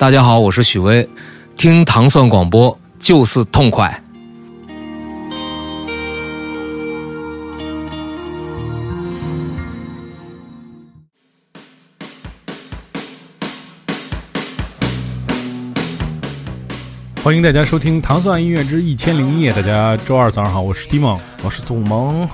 大家好，我是许巍，听糖蒜广播就是痛快。欢迎大家收听《糖蒜音乐之一千零一夜》。大家周二早上好，我是蒂蒙我是祖萌。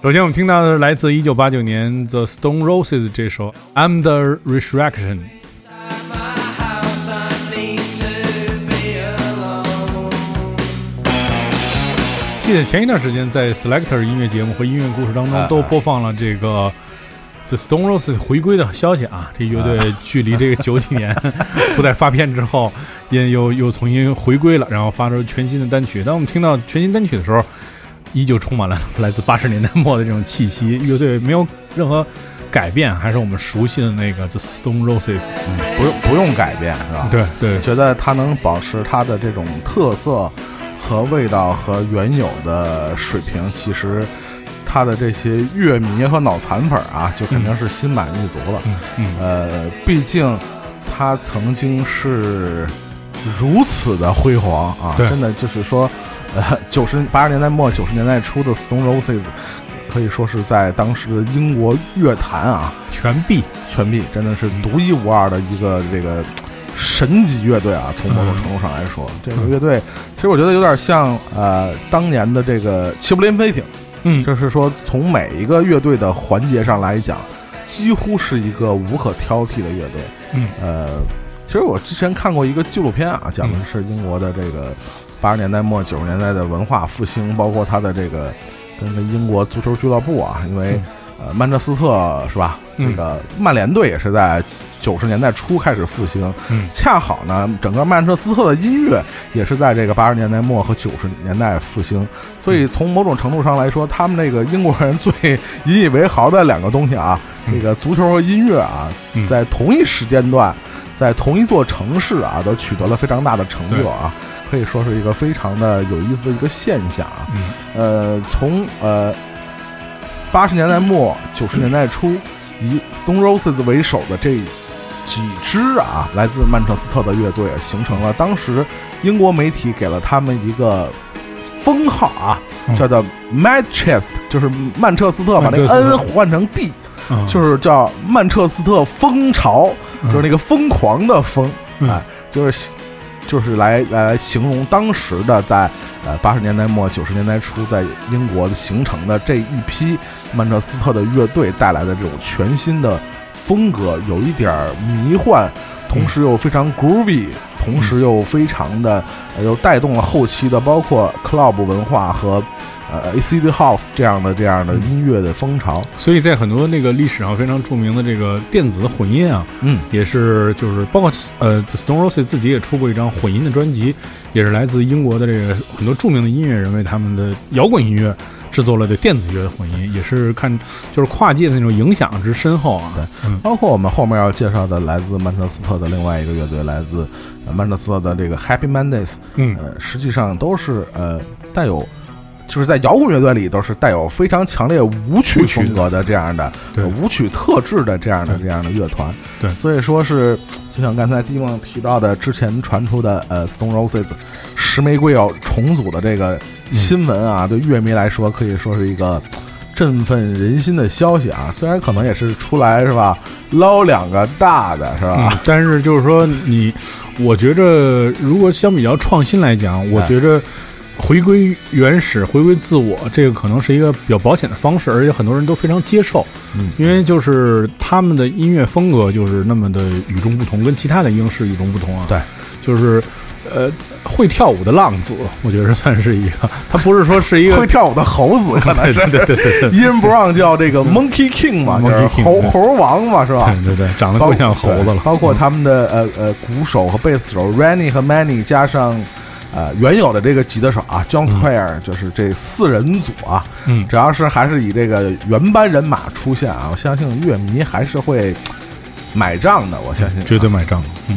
首先，我们听到的是来自一九八九年 The Stone Roses 这首《I'm the Resurrection》。记得前一段时间在 Selector 音乐节目和音乐故事当中都播放了这个 The Stone Roses 回归的消息啊！这乐队距离这个九几年 不再发片之后，也又又重新回归了，然后发出全新的单曲。当我们听到全新单曲的时候，依旧充满了来自八十年代末的这种气息。乐队没有任何改变，还是我们熟悉的那个 The Stone Roses，嗯、不用不用改变是吧？对对，觉得它能保持它的这种特色。和味道和原有的水平，其实它的这些乐迷和脑残粉啊，就肯定是心满意足了。嗯嗯呃，毕竟它曾经是如此的辉煌啊，真的就是说，呃，九十八十年代末九十年代初的 Stone Roses，可以说是在当时的英国乐坛啊全闭。全闭，真的是独一无二的一个这个。神级乐队啊，从某种程度上来说，这个乐队其实我觉得有点像呃当年的这个齐柏林飞艇，嗯，就是说从每一个乐队的环节上来讲，几乎是一个无可挑剔的乐队，嗯，呃，其实我之前看过一个纪录片啊，讲的是英国的这个八十年代末九十年代的文化复兴，包括他的这个跟英国足球俱乐部啊，因为呃曼彻斯特是吧，那个曼联队也是在。九十年代初开始复兴，恰好呢，整个曼彻斯特的音乐也是在这个八十年代末和九十年代复兴，所以从某种程度上来说，他们那个英国人 最引以为豪的两个东西啊，这个足球和音乐啊，在同一时间段，在同一座城市啊，都取得了非常大的成就啊，可以说是一个非常的有意思的一个现象啊。呃，从呃八十年代末九十年代初，以 Stone Roses 为首的这。几支啊，来自曼彻斯特的乐队形成了当时英国媒体给了他们一个封号啊，叫做 Manchester，就是曼彻斯特把那个 N 换成 D，就是叫曼彻斯特风潮，就是那个疯狂的疯，哎，就是就是来来形容当时的在呃八十年代末九十年代初在英国形成的这一批曼彻斯特的乐队带来的这种全新的。风格有一点迷幻，同时又非常 groovy，同时又非常的又带动了后期的包括 club 文化和呃 acid house 这样的这样的音乐的风潮。所以在很多那个历史上非常著名的这个电子混音啊，嗯，也是就是包括呃 The Stone Roses 自己也出过一张混音的专辑，也是来自英国的这个很多著名的音乐人为他们的摇滚音乐。制作了的电子乐的混音，也是看就是跨界的那种影响之深厚啊。对，包括我们后面要介绍的来自曼彻斯特的另外一个乐队，来自曼彻斯特的这个 Happy Mondays，嗯，呃，实际上都是呃带有，就是在摇滚乐队里都是带有非常强烈舞曲风格的这样的舞曲特质的这样的这样的乐团。对，所以说是就像刚才蒂梦提到的，之前传出的呃 Stone Roses 石玫瑰要重组的这个。新闻啊，对乐迷来说可以说是一个振奋人心的消息啊。虽然可能也是出来是吧，捞两个大的是吧？但是就是说，你我觉着，如果相比较创新来讲，我觉着回归原始、回归自我，这个可能是一个比较保险的方式，而且很多人都非常接受。嗯，因为就是他们的音乐风格就是那么的与众不同，跟其他的英式与众不同啊。对，就是。呃，会跳舞的浪子，我觉得算是一个。他不是说是一个 会跳舞的猴子，可能是对对对对。音不让叫这个 Monkey King 嘛，就是猴猴王嘛，是吧？对对对，长得更像猴子了。包括他们的呃呃鼓手和贝斯手 Rennie 和 Manny，加上呃原有的这个吉他手啊 John Square 就是这四人组啊。嗯，只要是还是以这个原班人马出现啊，我相信乐迷还是会买账的，我相信绝对买账。嗯。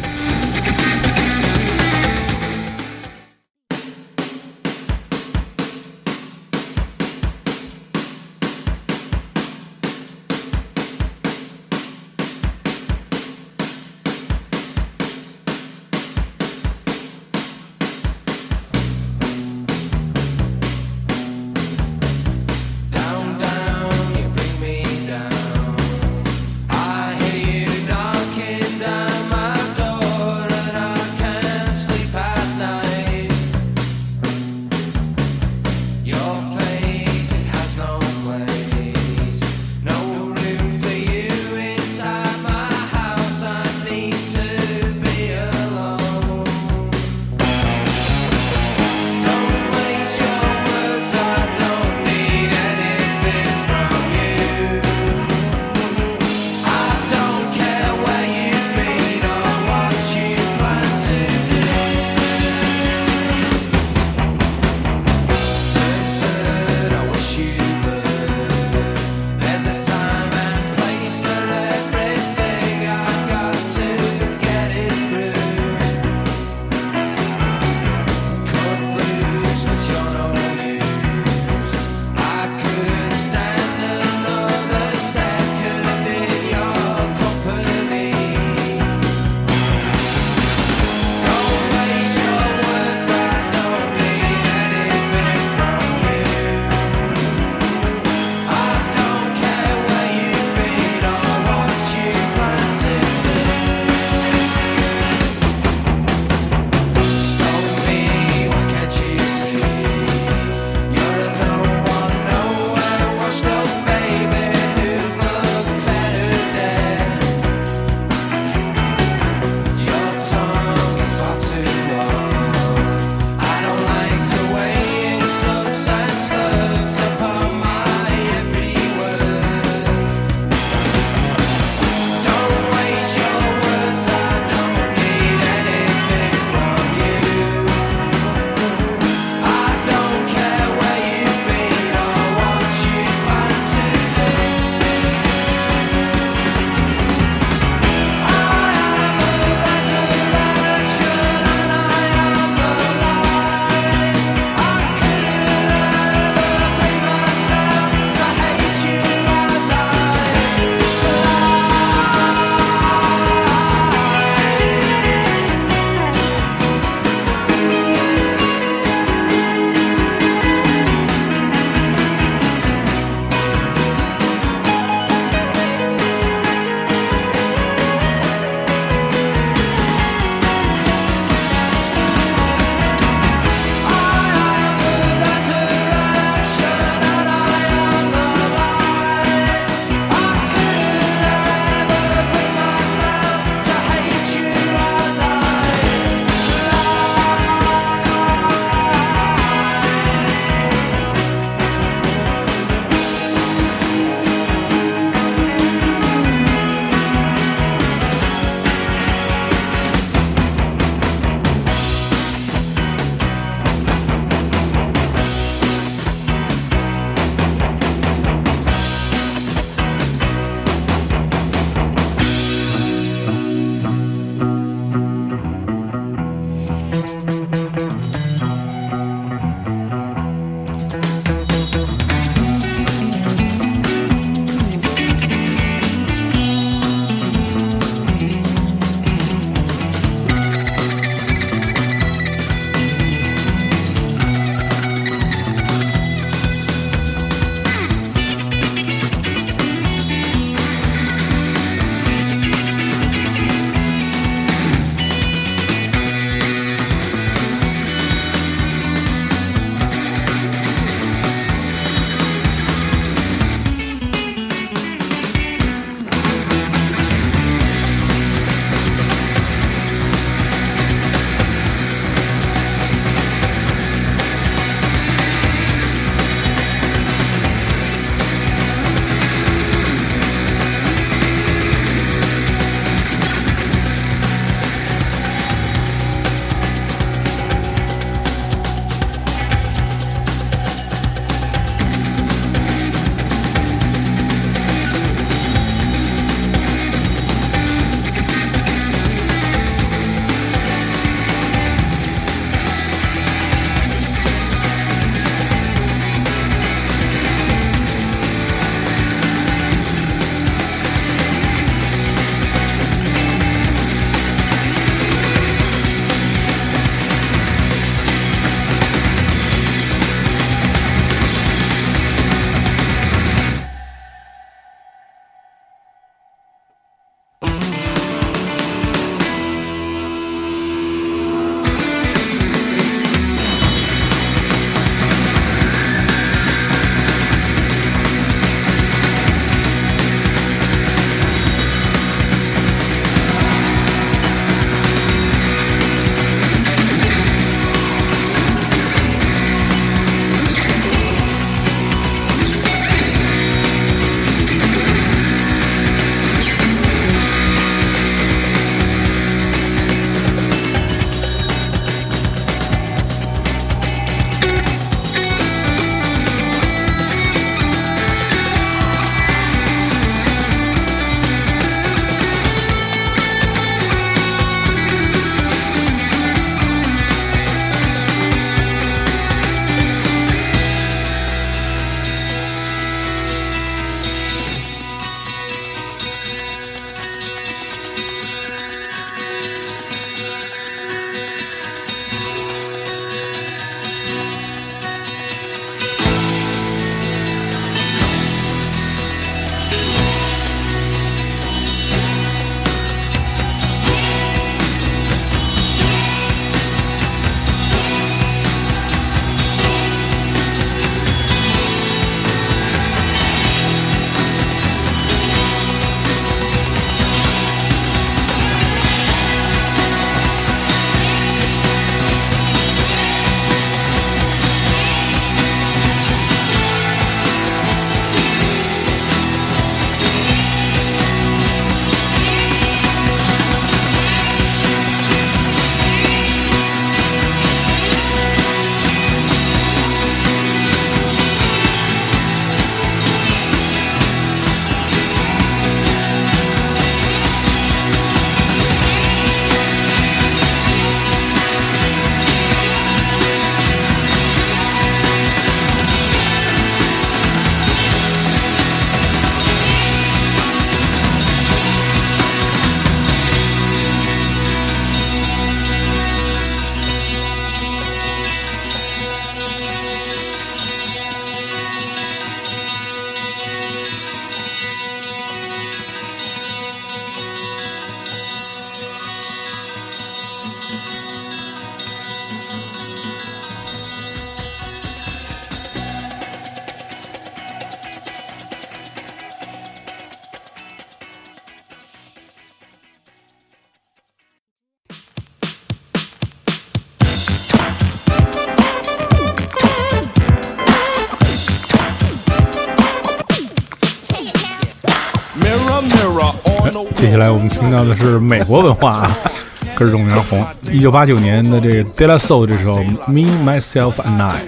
接下来我们听到的是美国文化啊，歌儿中名红。一九八九年的这个 De La Soul 这首《Me Myself and I》，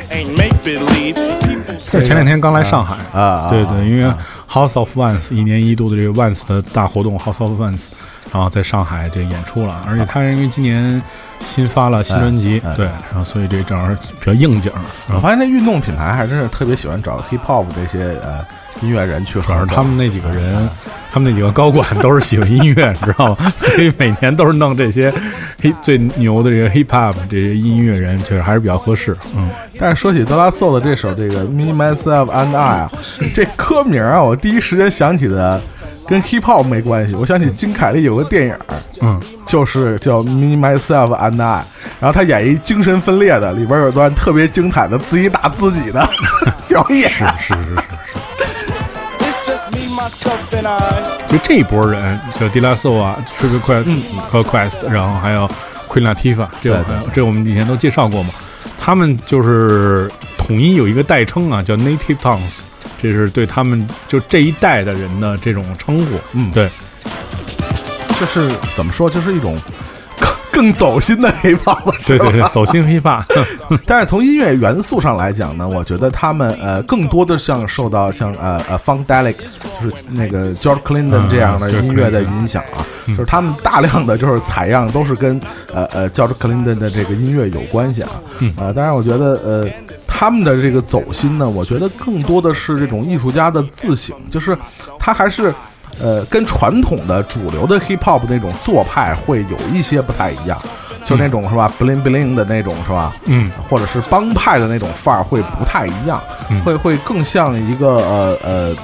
这前两天刚来上海啊，对对，因为 House of Once 一年一度的这个 Once 的大活动 House of Once，然后在上海这演出了，而且他因为今年新发了新专辑，对，然后所以这正好比较应景。我发现这运动品牌还真是特别喜欢找 Hip Hop 这些呃。音乐人去合他们那几个人，他们那几个高管都是喜欢音乐，你知道吗？所以每年都是弄这些最牛的这个 hip hop 这些音乐人，确实还是比较合适。嗯，但是说起德拉索的这首这个 Me Myself and I 啊，这歌名啊，我第一时间想起的跟 hip hop 没关系，我想起金凯利有个电影，嗯，就是叫 Me Myself and I，然后他演一精神分裂的，里边有段特别精彩的自己打自己的 表演，是是是是是。就这一波人，叫 d i l a s o 啊，Triple Quest 和 Quest，然后还有 Queen Latifah，这这我们以前都介绍过嘛。他们就是统一有一个代称啊，叫 Native Tongues，这是对他们就这一代的人的这种称呼。嗯，对，就是怎么说，就是一种。更走心的黑怕了，对对对，走心黑怕。但是从音乐元素上来讲呢，我觉得他们呃更多的像受到像呃呃 Funkadelic，就是那个 George Clinton 这样的音乐的影响啊，就是他们大量的就是采样都是跟呃呃 George Clinton 的这个音乐有关系啊。呃，当然我觉得呃他们的这个走心呢，我觉得更多的是这种艺术家的自省，就是他还是。呃，跟传统的主流的 hip hop 那种做派会有一些不太一样，就那种是吧，bling bling 的那种是吧？嗯，或者是帮派的那种范儿会不太一样，会会更像一个呃呃。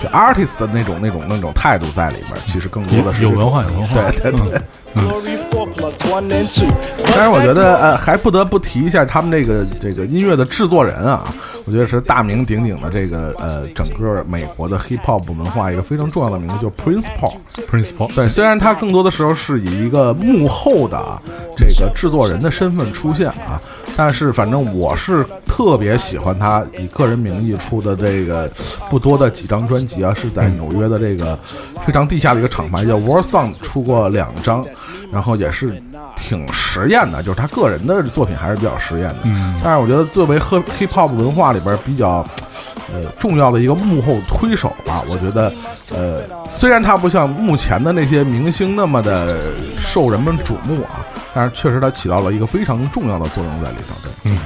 就 artist 的那种、那种、那种态度在里面，其实更多的是有文化、有文化。对对对。但是我觉得，呃，还不得不提一下他们这个这个音乐的制作人啊，我觉得是大名鼎鼎的这个呃，整个美国的 hip hop 文化一个非常重要的名字，就是 Prince Paul。Prince Paul。对，虽然他更多的时候是以一个幕后的这个制作人的身份出现啊。但是，反正我是特别喜欢他以个人名义出的这个不多的几张专辑啊，是在纽约的这个非常地下的一个厂牌叫 War Song 出过两张，然后也是挺实验的，就是他个人的作品还是比较实验的。嗯，但是我觉得作为 Hip Hop 文化里边比较呃重要的一个幕后推手吧，我觉得呃虽然他不像目前的那些明星那么的受人们瞩目啊。但是确实，他起到了一个非常重要的作用在里头。嗯。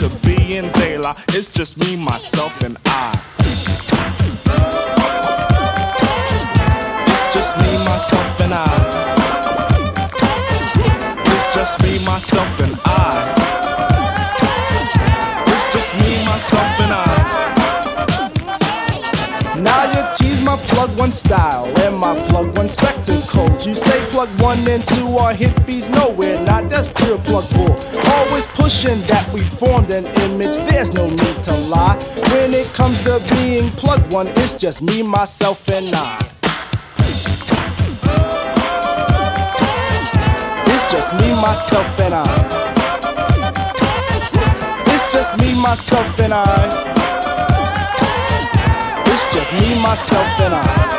It's just me, myself, and I. It's just me, myself, and I. It's just me, myself, and I. It's just me, myself, and I. Now you tease my plug one style and my plug one spectacles. You say plug one and two are hippies, nowhere not. That's pure plug bull. Pushing that we formed an image. There's no need to lie. When it comes to being plug one, it's just me, myself, and I. It's just me, myself, and I. It's just me, myself, and I. It's just me, myself, and I.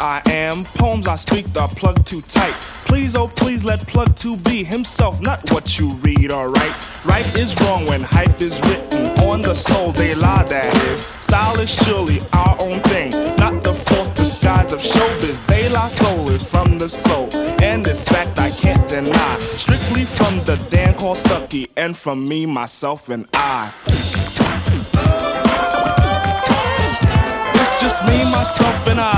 I am. Poems I speak the plug too tight. Please, oh please, let plug 2 be himself, not what you read write. Right is wrong when hype is written on the soul, they lie that is. Style is surely our own thing, not the false disguise of showbiz. They lie soul is from the soul, and this fact I can't deny. Strictly from the Dan called Stucky, and from me, myself, and I just me, myself, and I.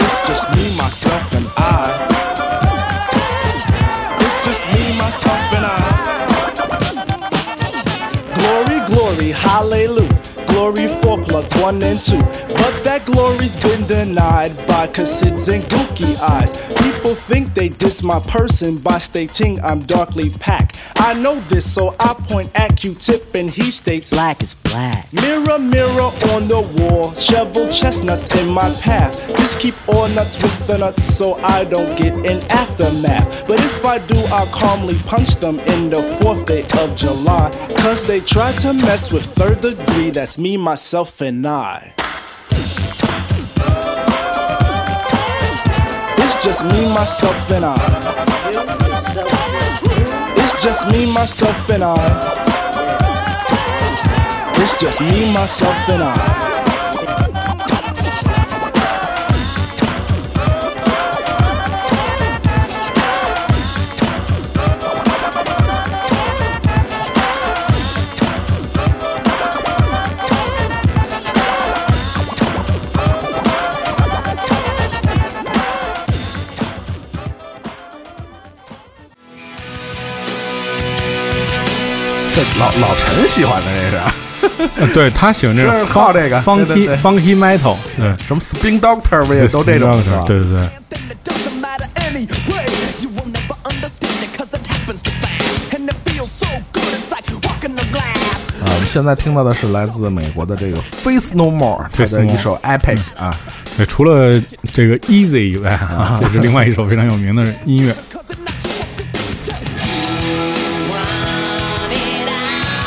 It's just me, myself, and I. It's just me, myself, and I. Glory, glory, hallelujah. One and two. But that glory's been denied by Cassids and Gookie eyes. People think they diss my person by stating I'm darkly packed. I know this, so I point at Q-tip and he states Black is black. Mirror, mirror on the wall, shovel chestnuts in my path. Just keep all nuts with the nuts so I don't get an aftermath. But if I do, I'll calmly punch them in the fourth day of July. Cause they tried to mess with third degree, that's me, myself, and I. It's just me, myself, and I. It's just me, myself, and I. It's just me, myself, and I. 老老陈喜欢的这是呃对他喜欢这个是靠这个 funky funky metal，对，什么 Spin Doctor 不也都这种是吧？对对对。Then it doesn't matter anyway. You will never understand it cause it happens too fast. And it feels so good, it's like walking on glass. 啊，我们现在听到的是来自美国的这个 Face No More 他的一首 Epic 啊，对，除了这个 Easy 以外啊，这是另外一首非常有名的音乐。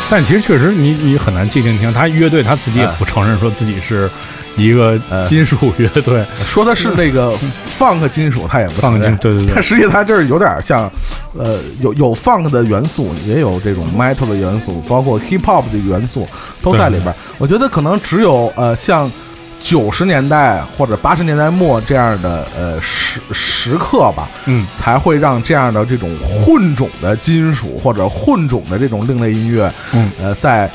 但其实确实你你很难界定清，他乐队他自己也不承认说自己是一个金属乐队，说的是那个 Funk 金属，他也不承 Funk 认金对对对但实际他这儿有点像，呃，有有 Funk 的元素，也有这种 Metal 的元素，包括 Hip Hop 的元素都在里边。我觉得可能只有呃像。九十年代或者八十年代末这样的呃时时刻吧，嗯，才会让这样的这种混种的金属或者混种的这种另类音乐，嗯，呃，在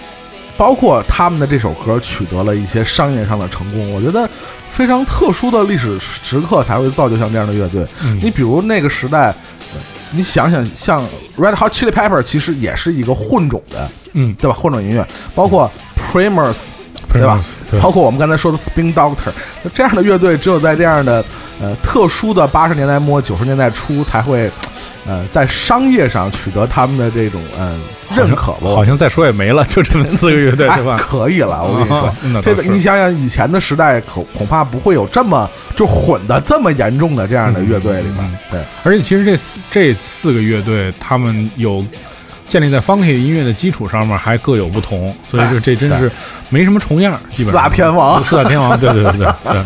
包括他们的这首歌取得了一些商业上的成功，我觉得非常特殊的历史时刻才会造就像这样的乐队。嗯你比如那个时代，呃你想想，像 Red Hot Chili Pepper 其实也是一个混种的，嗯对吧？混种音乐，包括 Primus。对吧包括我们刚才说的 Spin Doctor，那这样的乐队只有在这样的呃特殊的八十年代末九十年代初才会，呃，在商业上取得他们的这种嗯、呃、认可吧。好像再说也没了，就这么四个乐队，对吧？可以了，我跟你说这个你想想，以前的时代恐恐怕不会有这么就混的这么严重的这样的乐队里边嗯。对，而且其实这四这四个乐队，他们有建立在 funky 音乐的基础上面，还各有不同，所以这这真是没什么重样，基本上四大天王四大天王，对对对对对。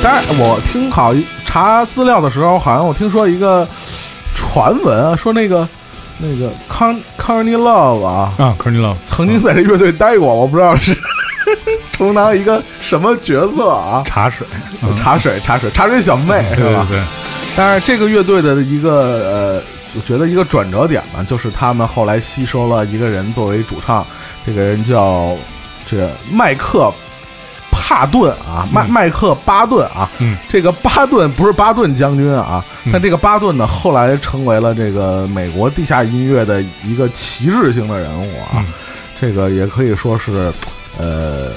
当然，我听好查资料的时候，好像我听说一个传闻啊，说那个那个康康尼 Love 啊，啊 c o r n e l 曾经在这乐队待过，我不知道是 充当一个什么角色啊？茶水，嗯茶水，茶水，茶水小妹是吧？对对对，但是这个乐队的一个呃，我觉得一个转折点呢，就是他们后来吸收了一个人作为主唱，这个人叫这麦克帕顿啊，麦、麦克巴顿啊，嗯，这个巴顿不是巴顿将军啊，嗯。但这个巴顿呢，后来成为了这个美国地下音乐的一个旗帜性的人物啊，嗯。这个也可以说是呃。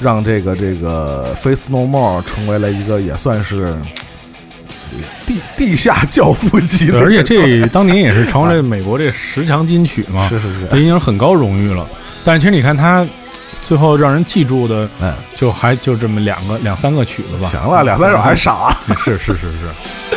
让这个这个 Face No More 成为了一个也算是地地下教父级的而且这当年也是成为了美国这十强金曲嘛，是是是，这已经很高荣誉了。但是其实你看他最后让人记住的，嗯，就还就这么两个两三个曲子吧。行了，两三首还少啊。是是是是。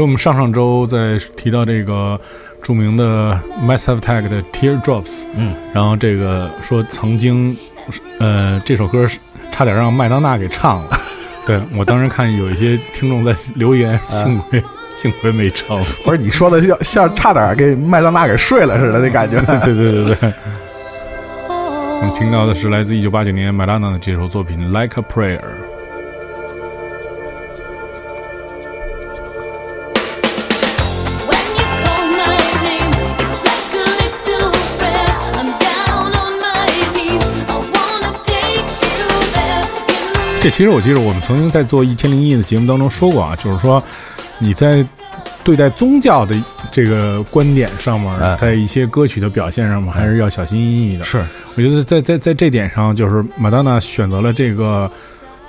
为我们上上周在提到这个著名的 Massive Attack 的 Teardrops，嗯，然后这个说曾经，呃，这首歌差点让麦当娜给唱了。对我当时看有一些听众在留言，幸亏、幸亏没唱。不是你说的像像差点给麦当娜给睡了似的那感觉。对对对对。我们听到的是来自一九八九年麦当娜的这首作品《Like a Prayer》。这其实我记得我们曾经在做《一千零一夜》的节目当中说过啊，就是说你在对待宗教的这个观点上面，哎在一些歌曲的表现上面，还是要小心翼翼的。是，我觉得在在在这点上，就是马当娜选择了这个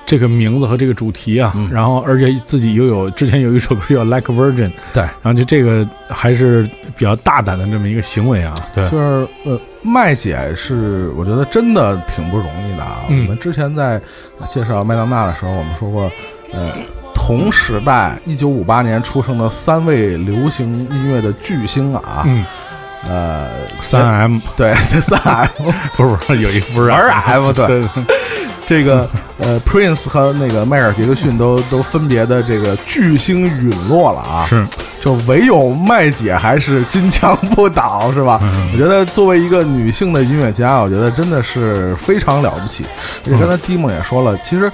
这个名字和这个主题啊，嗯然后而且自己又有之前有一首歌叫《Like a Virgin》，对，然后就这个还是比较大胆的这么一个行为啊，对，就是呃，麦姐是我觉得真的挺不容易的啊。嗯。我们之前在介绍麦当娜的时候，我们说过，呃，同时代一九五八年出生的三位流行音乐的巨星啊，嗯，呃，三 M 对，这 三 M 不是不是有一不是。二 M 对，对。对这个呃，Prince 和那个迈克尔杰克逊都都分别的这个巨星陨落了啊，是，就唯有麦姐还是金枪不倒，是吧？嗯。我觉得作为一个女性的音乐家，我觉得真的是非常了不起。而且刚才蒂梦也说了，其实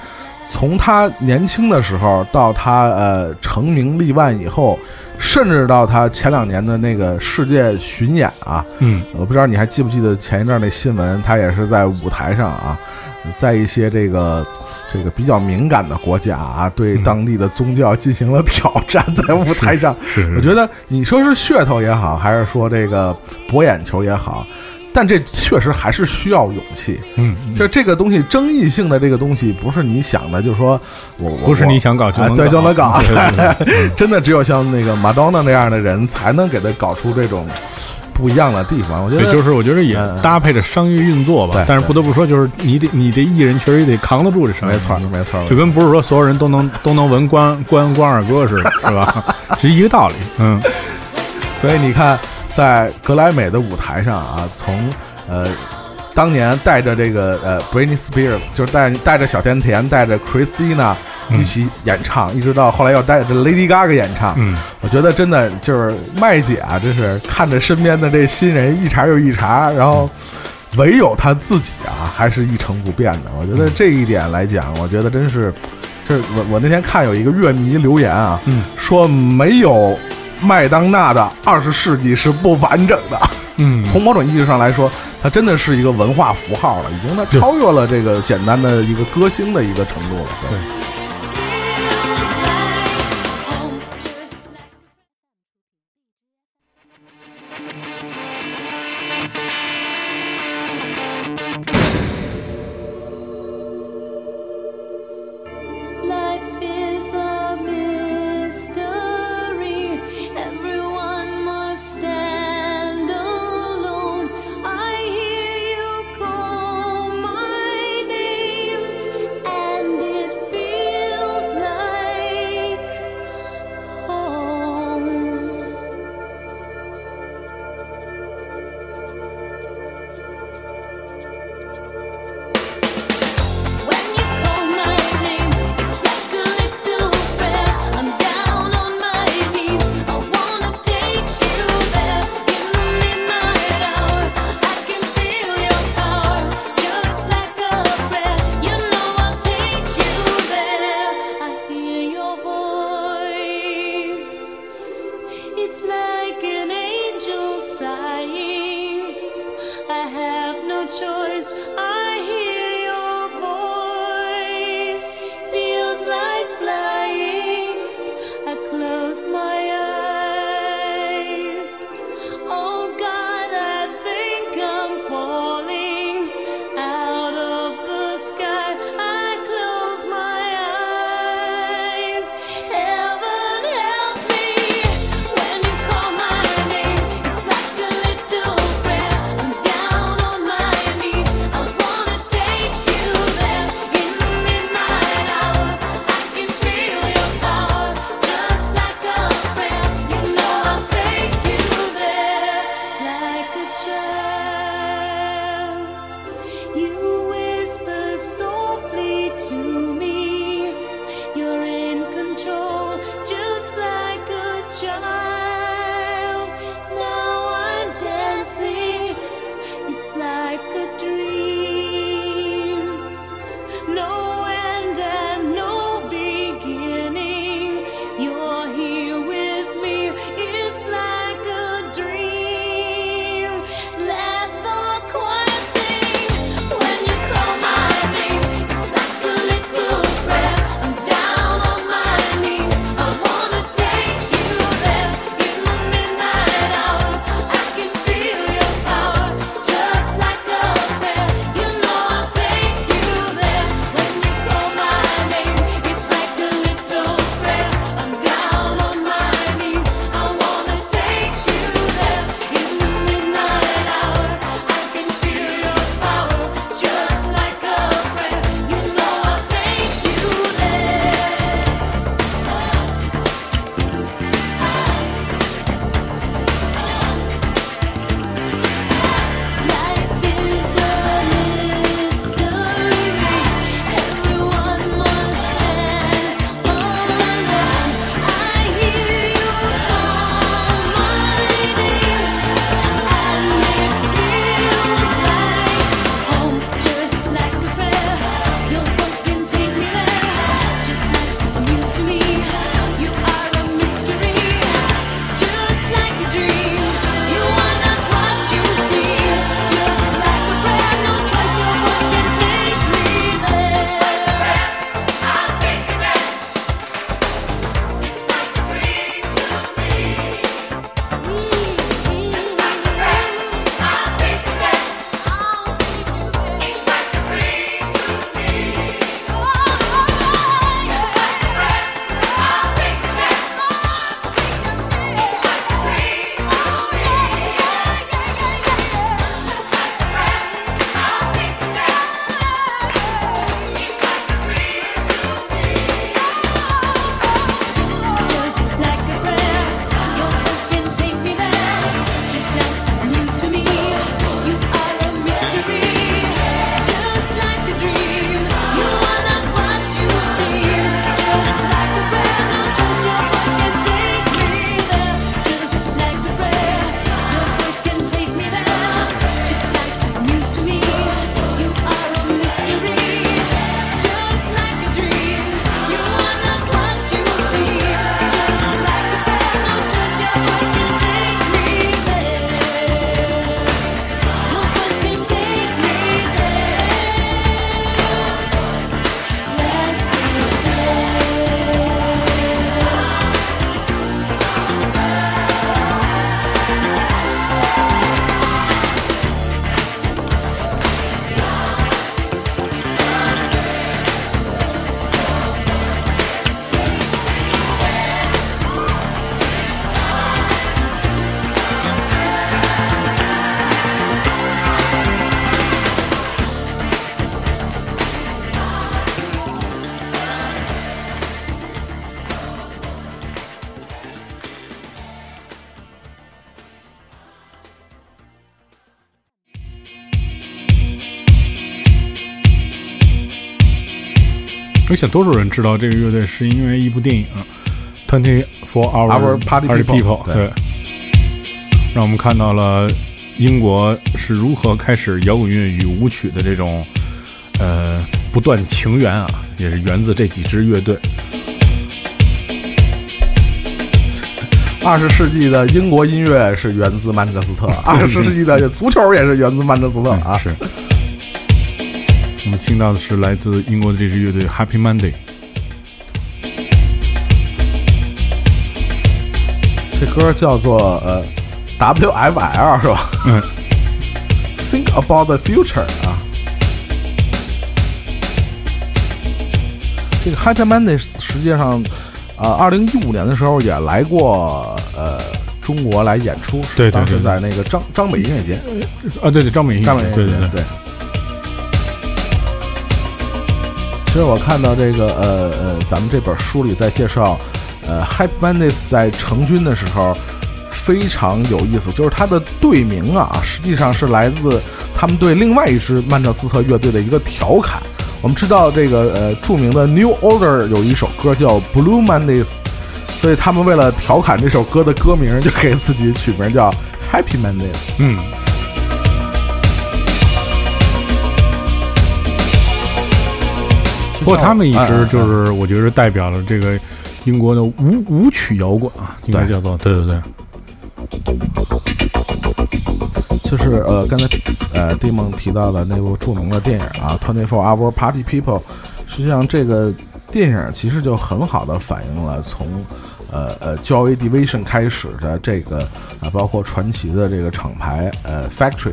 从她年轻的时候到她呃成名立万以后，甚至到她前两年的那个世界巡演啊，嗯。我不知道你还记不记得前一阵儿那新闻，她也是在舞台上啊，在一些这个。这个比较敏感的国家啊，对嗯。当地的宗教进行了挑战，在舞台上，是是，我觉得你说是噱头也好，还是说这个博眼球也好，但这确实还是需要勇气。嗯，就这个东西争议性的这个东西，不是你想的，就是说我我不是你想搞就对就能搞。真的只有像那个马当娜那样的人，才能给他搞出这种不一样的地方。我觉对，得就是我觉得也嗯搭配着商业运作吧对。但是不得不说，就是你得你这艺人确实也得扛得住这商业没错没错，就跟不是说所有人都能都能闻关关关二哥似的，是吧？是一个道理。嗯所以你看，在格莱美的舞台上啊，从呃当年带着这个呃 Britney Spears，就是带带着小甜甜，带着 Christina 嗯一起演唱，一直到后来要带着 Lady Gaga 演唱。嗯，我觉得真的就是麦姐啊，真是看着身边的这新人一茬又一茬，然后唯有她自己啊，还是一成不变的。我觉得这一点来讲，我觉得真是，就是我我那天看有一个乐迷留言啊，嗯说没有麦当娜的二十世纪是不完整的。嗯，从某种意义上来说，它真的是一个文化符号了，已经它超越了这个简单的一个歌星的一个程度了。对。我想多数人知道这个乐队是因为一部电影《Twenty Four Hour Party People，对对，让我们看到了英国是如何开始摇滚乐与舞曲的这种呃不断情缘啊，也是源自这几支乐队。二十世纪的英国音乐是源自曼彻斯特，二十世纪的足球也是源自曼彻斯特啊。是。我们听到的是来自英国的这支乐队 Happy Monday。这歌叫做呃 WFL 是吧嗯，？Think about the future 啊。这个 Happy Monday 实际上，呃，二零一五年的时候也来过呃中国来演出，是对对对当时在那个张张北音乐节，啊，对对，张美音，张北音乐节对对对，对。其实我看到这个呃呃，咱们这本书里在介绍，呃，Happy Mondays 在成军的时候非常有意思，就是它的队名啊，实际上是来自他们对另外一支曼彻斯特乐队的一个调侃。我们知道这个呃著名的 New Order 有一首歌叫 Blue Mondays，所以他们为了调侃这首歌的歌名，就给自己取名叫 Happy Mondays。嗯，不过他们一直就是，我觉得代表了这个英国的舞舞曲摇滚啊，应该对叫做对。对对，就是呃，刚才呃蒂梦提到的那部著名的电影啊，《Twenty Four Hour Party People》，实际上这个电影其实就很好的反映了从呃呃 Joy Division 开始的这个啊，包括传奇的这个厂牌呃 Factory，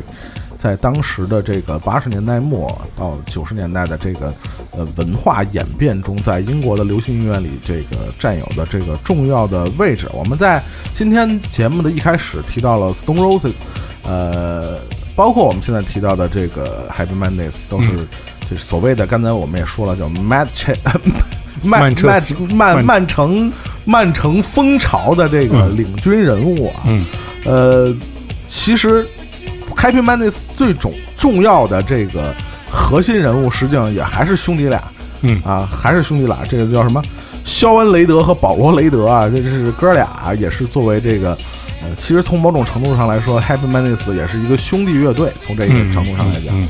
在当时的这个八十年代末到九十年代的这个呃文化演变中，在英国的流行音乐里这个占有的这个重要的位置。我们在今天节目的一开始提到了 Stone Roses，呃，包括我们现在提到的这个 Happy Mondays，都是就是所谓的刚才我们也说了叫 Mad Ch 曼曼彻斯曼曼曼城曼城风潮的这个嗯。领军人物啊，嗯。呃，其实 Happy Mondays 最重重要的这个核心人物，实际上也还是兄弟俩嗯啊，还是兄弟俩。这个叫什么？肖恩·雷德和保罗·雷德啊，这是哥俩，也是作为这个呃，其实从某种程度上来说，Happy Mondays 也是一个兄弟乐队，从这个嗯程度上来讲，嗯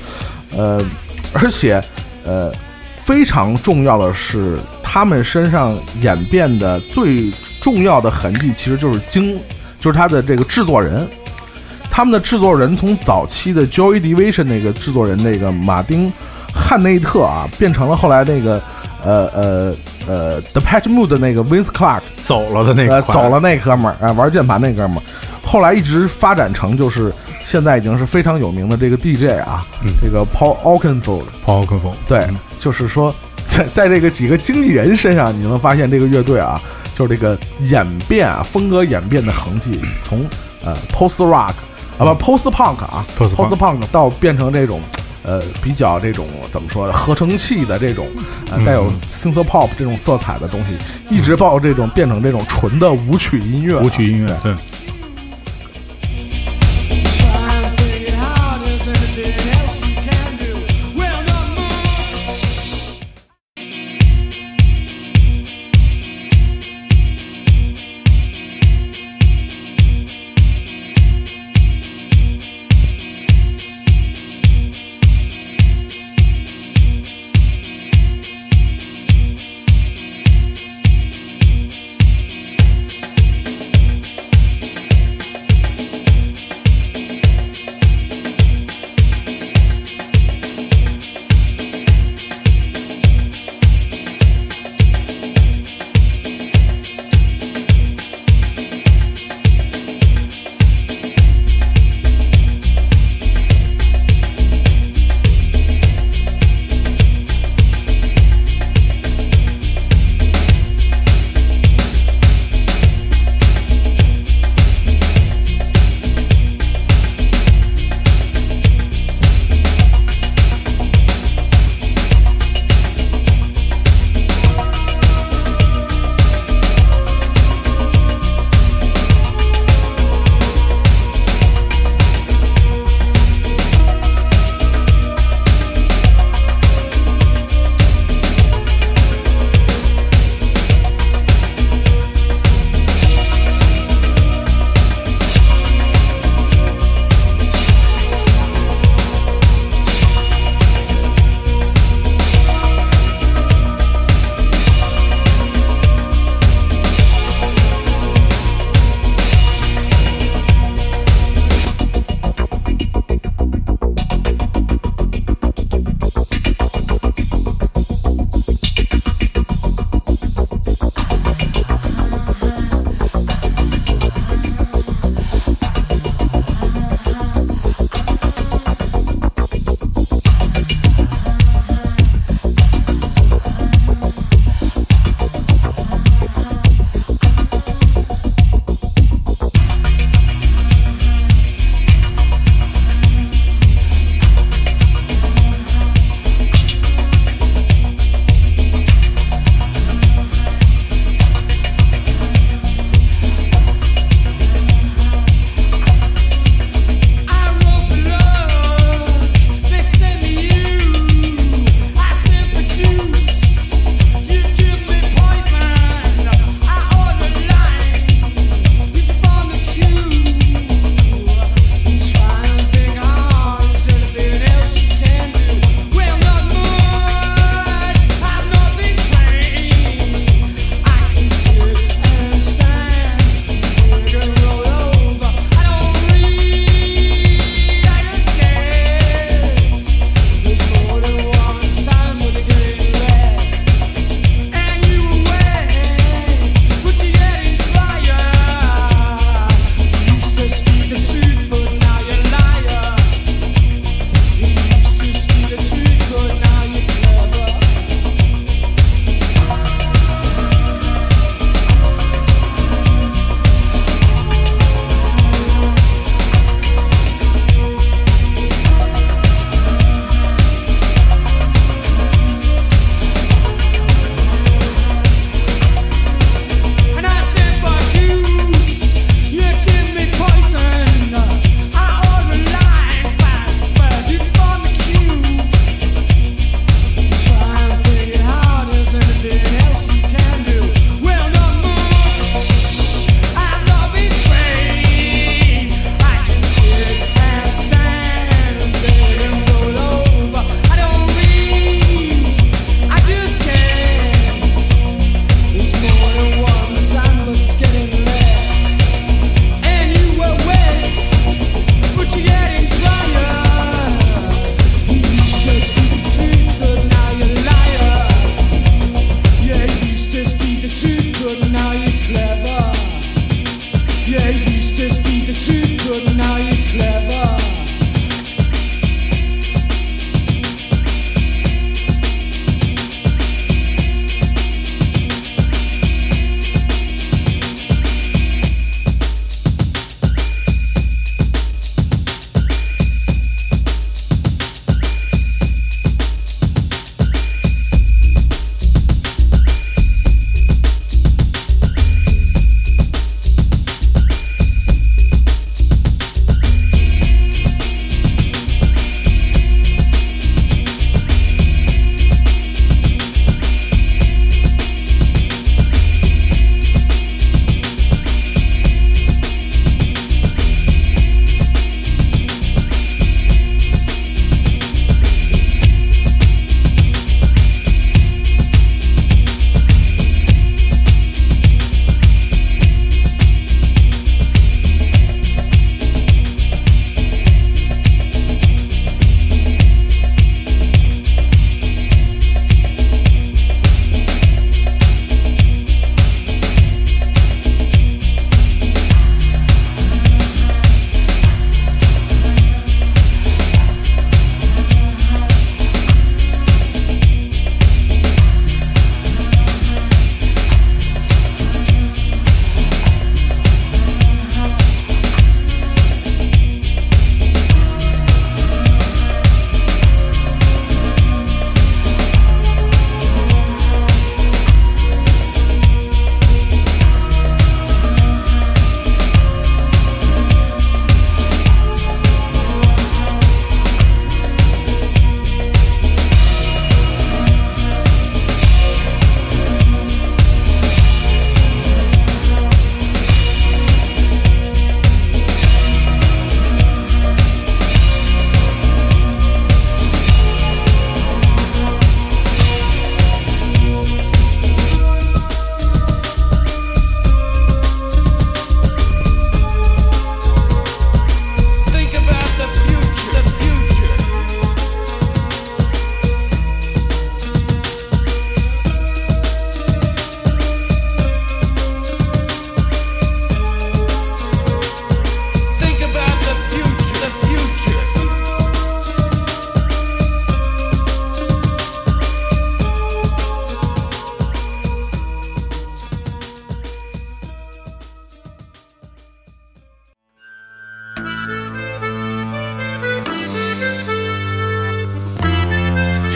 呃，而且呃，非常重要的是，他们身上演变的最重要的痕迹，其实就是经，就是他的这个制作人。他们的制作人从早期的 Joy Division 那个制作人那个马丁汉内特啊，变成了后来那个呃呃呃 The Patch Mood 的那个 Vince Clark，走了的那呃，个走了那哥们儿啊、玩键盘那哥们儿，后来一直发展成就是现在已经是非常有名的这个 DJ 啊，嗯。这个 Paul Oakenfold，Paul Oakenfold，对，就是说 在在这个几个经纪人身上，你能发现这个乐队啊，就是这个演变啊，风格演变的痕迹，从呃 post rock 啊不 post punk 啊 Post punk punk 到变成这种。呃，比较这种怎么说呢？合成器的这种，呃，带有 synth pop 这种色彩的东西，一直到这种变成这种纯的舞曲音乐啊，舞曲音乐，对。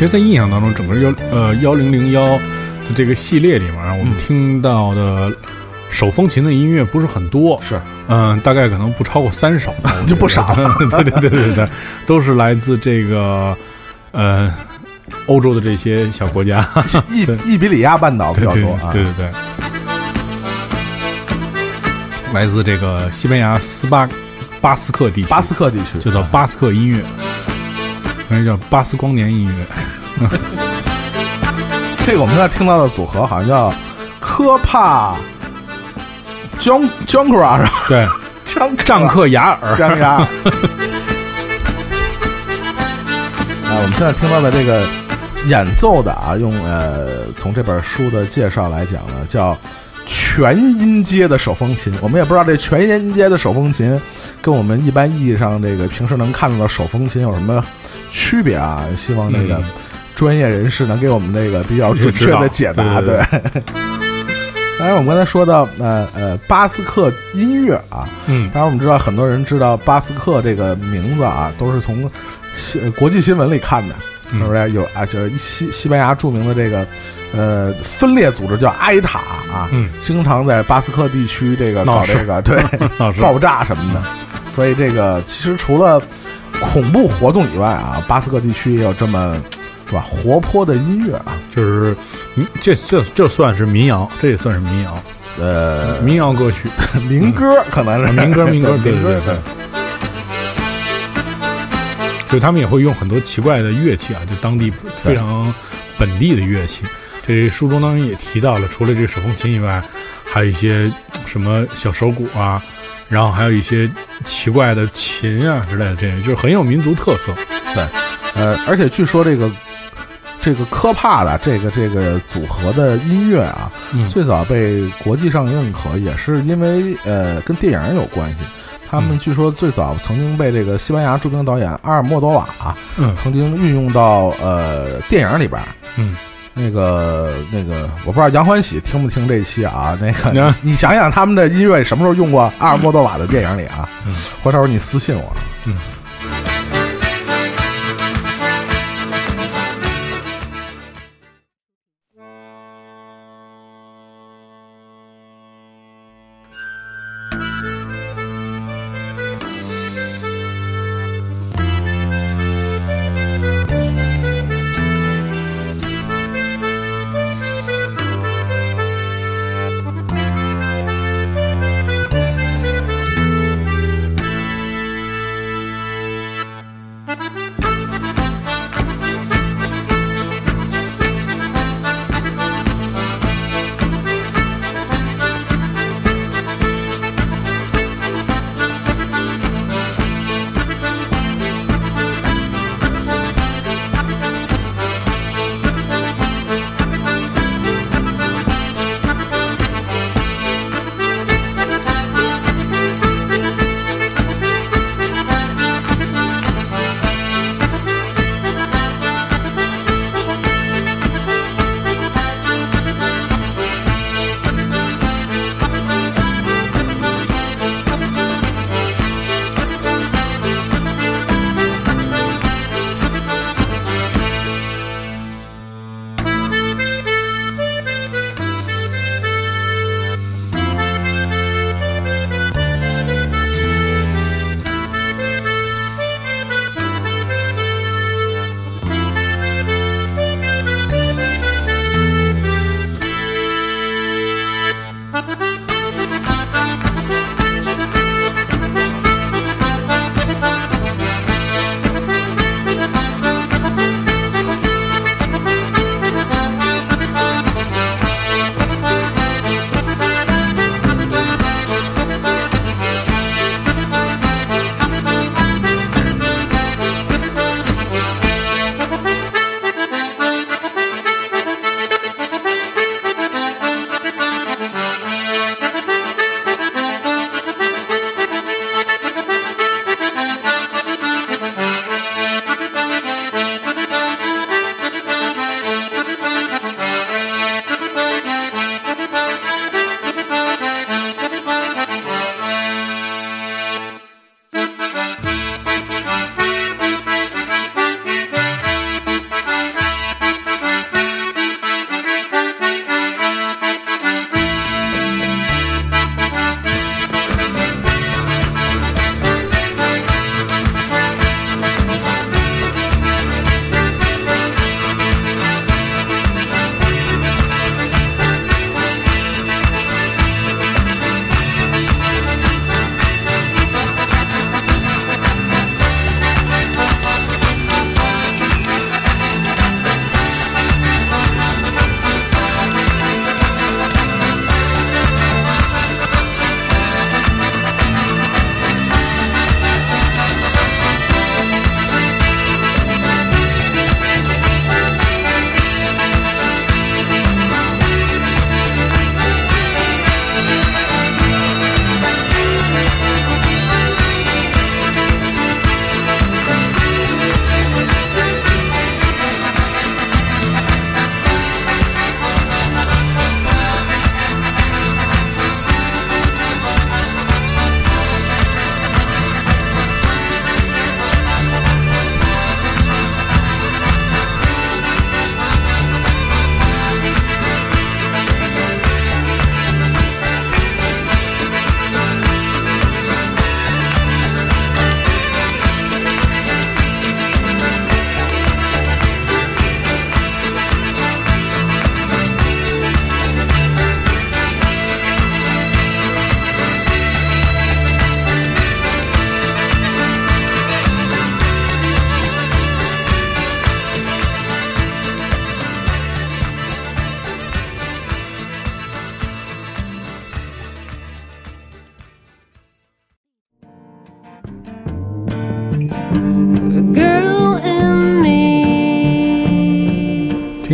其实，在印象当中，整个幺呃幺零零幺的这个系列里面啊，我们听到的手风琴的音乐不是很多，是，嗯、大概可能不超过三首，就不少。了。对对对对对，都是来自这个呃欧洲的这些小国家。伊伊比利亚半岛比较多啊。对对对，来自这个西班牙斯巴巴斯克地区，巴斯克地区。就叫巴斯克音乐，那叫巴斯光年音乐。这个我们现在听到的组合好像叫科帕江江克啊，是吧？对，江丈克雅尔，张牙。啊，我们现在听到的这个演奏的啊，用呃从这本书的介绍来讲呢，叫全音阶的手风琴。我们也不知道这全音阶的手风琴跟我们一般意义上这个平时能看到的手风琴有什么区别啊？希望这个嗯专业人士能给我们那个比较准确的解答。对。当然，我们刚才说到，呃呃，巴斯克音乐啊，嗯当然，我们知道很多人知道巴斯克这个名字啊，都是从西呃国际新闻里看的，嗯是不是？有啊，就是西西班牙著名的这个呃分裂组织叫埃塔啊，嗯，经常在巴斯克地区这个搞这个对，爆炸什么的，所以这个其实除了恐怖活动以外啊，巴斯克地区也有这么是吧活泼的音乐啊，就是民这这这算是民谣，这也算是民谣，呃，民谣歌曲，民歌可能是民歌民歌，对对对对。就是他们也会用很多奇怪的乐器啊，就当地非常本地的乐器。这书中当然也提到了，除了这手风琴以外，还有一些什么小手鼓啊，然后还有一些奇怪的琴啊之类的，这些就是很有民族特色。对呃，而且据说这个这个科帕的这个这个组合的音乐啊，嗯最早被国际上认可，也是因为呃跟电影有关系。他们嗯据说最早曾经被这个西班牙著名导演阿尔莫多瓦、嗯曾经运用到呃电影里边儿。嗯，那个那个，我不知道杨欢喜听不听这期啊？那个啊，你想想他们的音乐什么时候用过阿尔莫多瓦的电影里啊？嗯回头你私信我。嗯。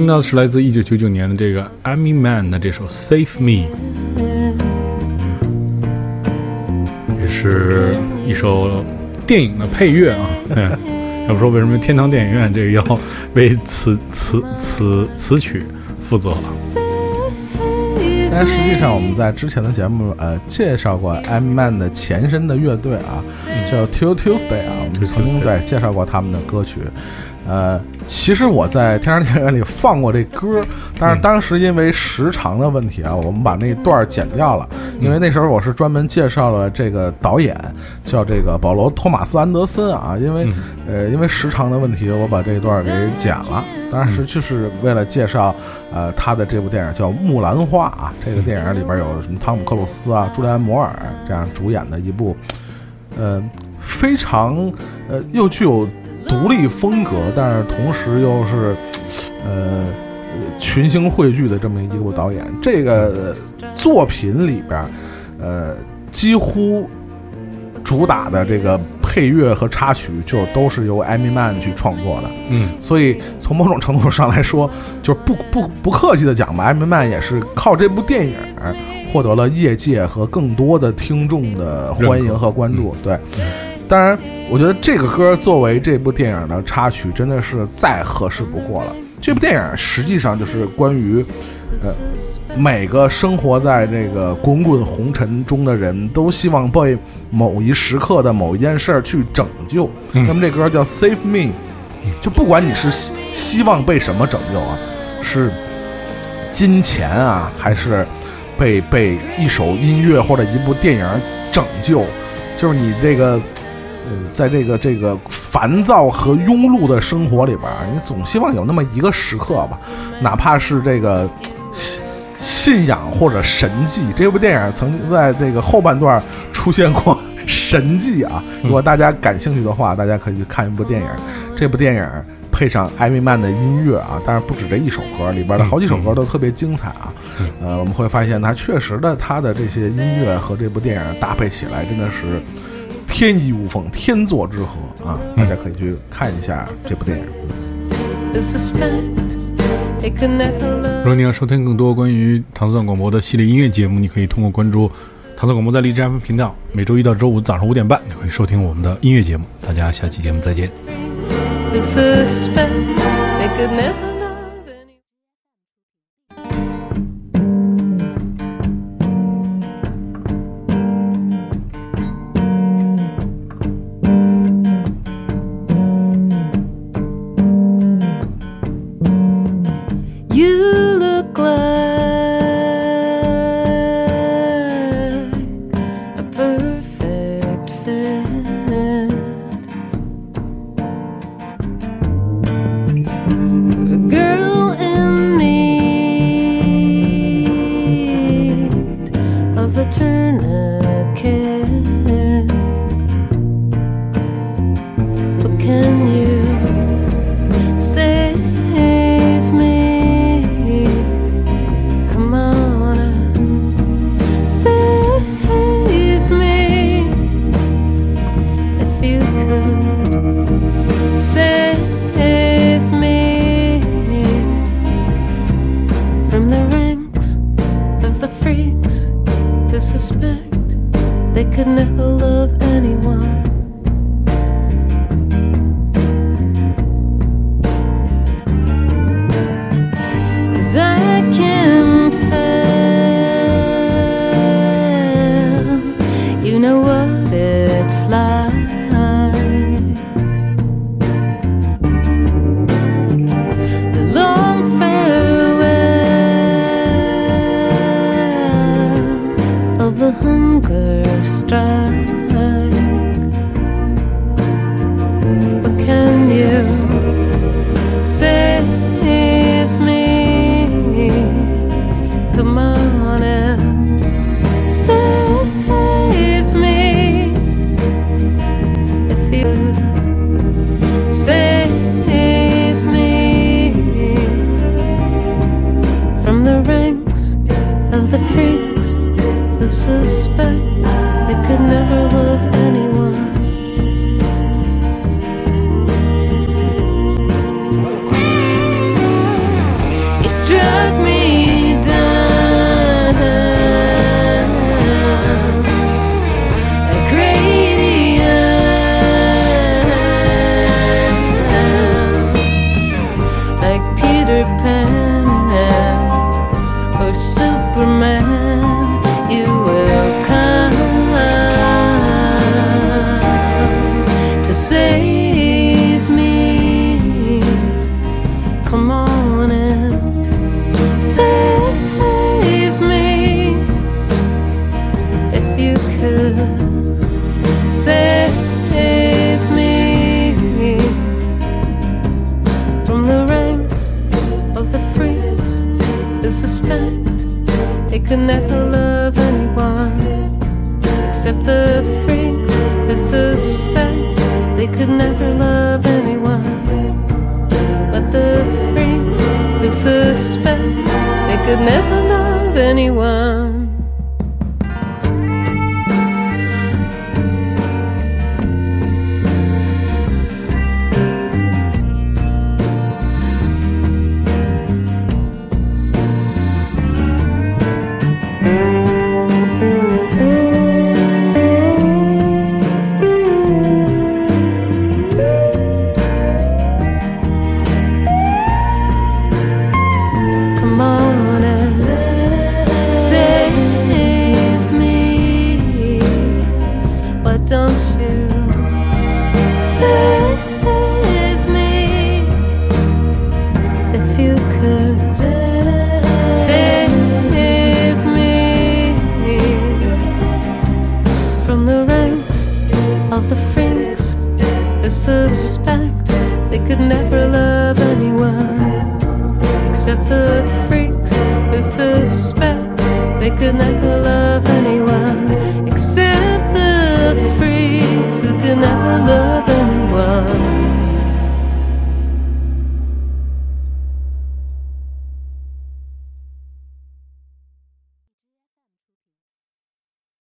听到的是来自一九九九年的这个 Amy Man 的这首《Save Me》，也是一首电影的配乐啊。嗯要不说为什么天堂电影院这个要为词词词词曲负责？但实际上，我们在之前的节目呃介绍过 M Man 的前身的乐队啊，叫 Till Tuesday 啊，我们曾经对介绍过他们的歌曲。呃，其实我在天堂电影院里放过这歌，但是当时因为时长的问题啊，我们把那段儿剪掉了。因为那时候我是专门介绍了这个导演，叫这个保罗·托马斯·安德森啊，因为呃因为时长的问题，我把这段儿给剪了。当时就是为了介绍呃他的这部电影叫《木兰花》啊，这个电影里边有什么汤姆·克鲁斯啊、朱利安·摩尔这样主演的一部，呃非常呃又具有独立风格，但是同时又是呃群星汇聚的这么一部导演。这个作品里边，呃，几乎主打的这个配乐和插曲就都是由艾米曼去创作的。嗯，所以从某种程度上来说，就是不不不客气的讲吧，艾米曼也是靠这部电影获得了业界和更多的听众的欢迎和关注。对，当然，我觉得这个歌作为这部电影的插曲，真的是再合适不过了。这部电影实际上就是关于，呃，每个生活在这个滚滚红尘中的人都希望被某一时刻的某一件事儿去拯救。那么这歌叫《Save Me》，就不管你是希希望被什么拯救啊，是金钱啊，还是被被一首音乐或者一部电影拯救，就是你这个。呃，在这个这个烦躁和庸碌的生活里边儿，你总希望有那么一个时刻吧，哪怕是这个信信仰或者神迹。这部电影曾经在这个后半段出现过 神迹啊，如果大家感兴趣的话，大家可以去看一部电影。这部电影配上艾米曼的音乐啊，当然不止这一首歌，里边的好几首歌都特别精彩啊。呃，我们会发现它确实的，它的这些音乐和这部电影搭配起来，真的是。天衣无缝，天作之合啊！大家可以去看一下这部电影。如果你要收听更多关于唐蒜广播的系列音乐节目，你可以通过关注唐蒜广播在荔枝 FM 频道，每周一到周五早上五点半，你可以收听我们的音乐节目。大家下期节目再见。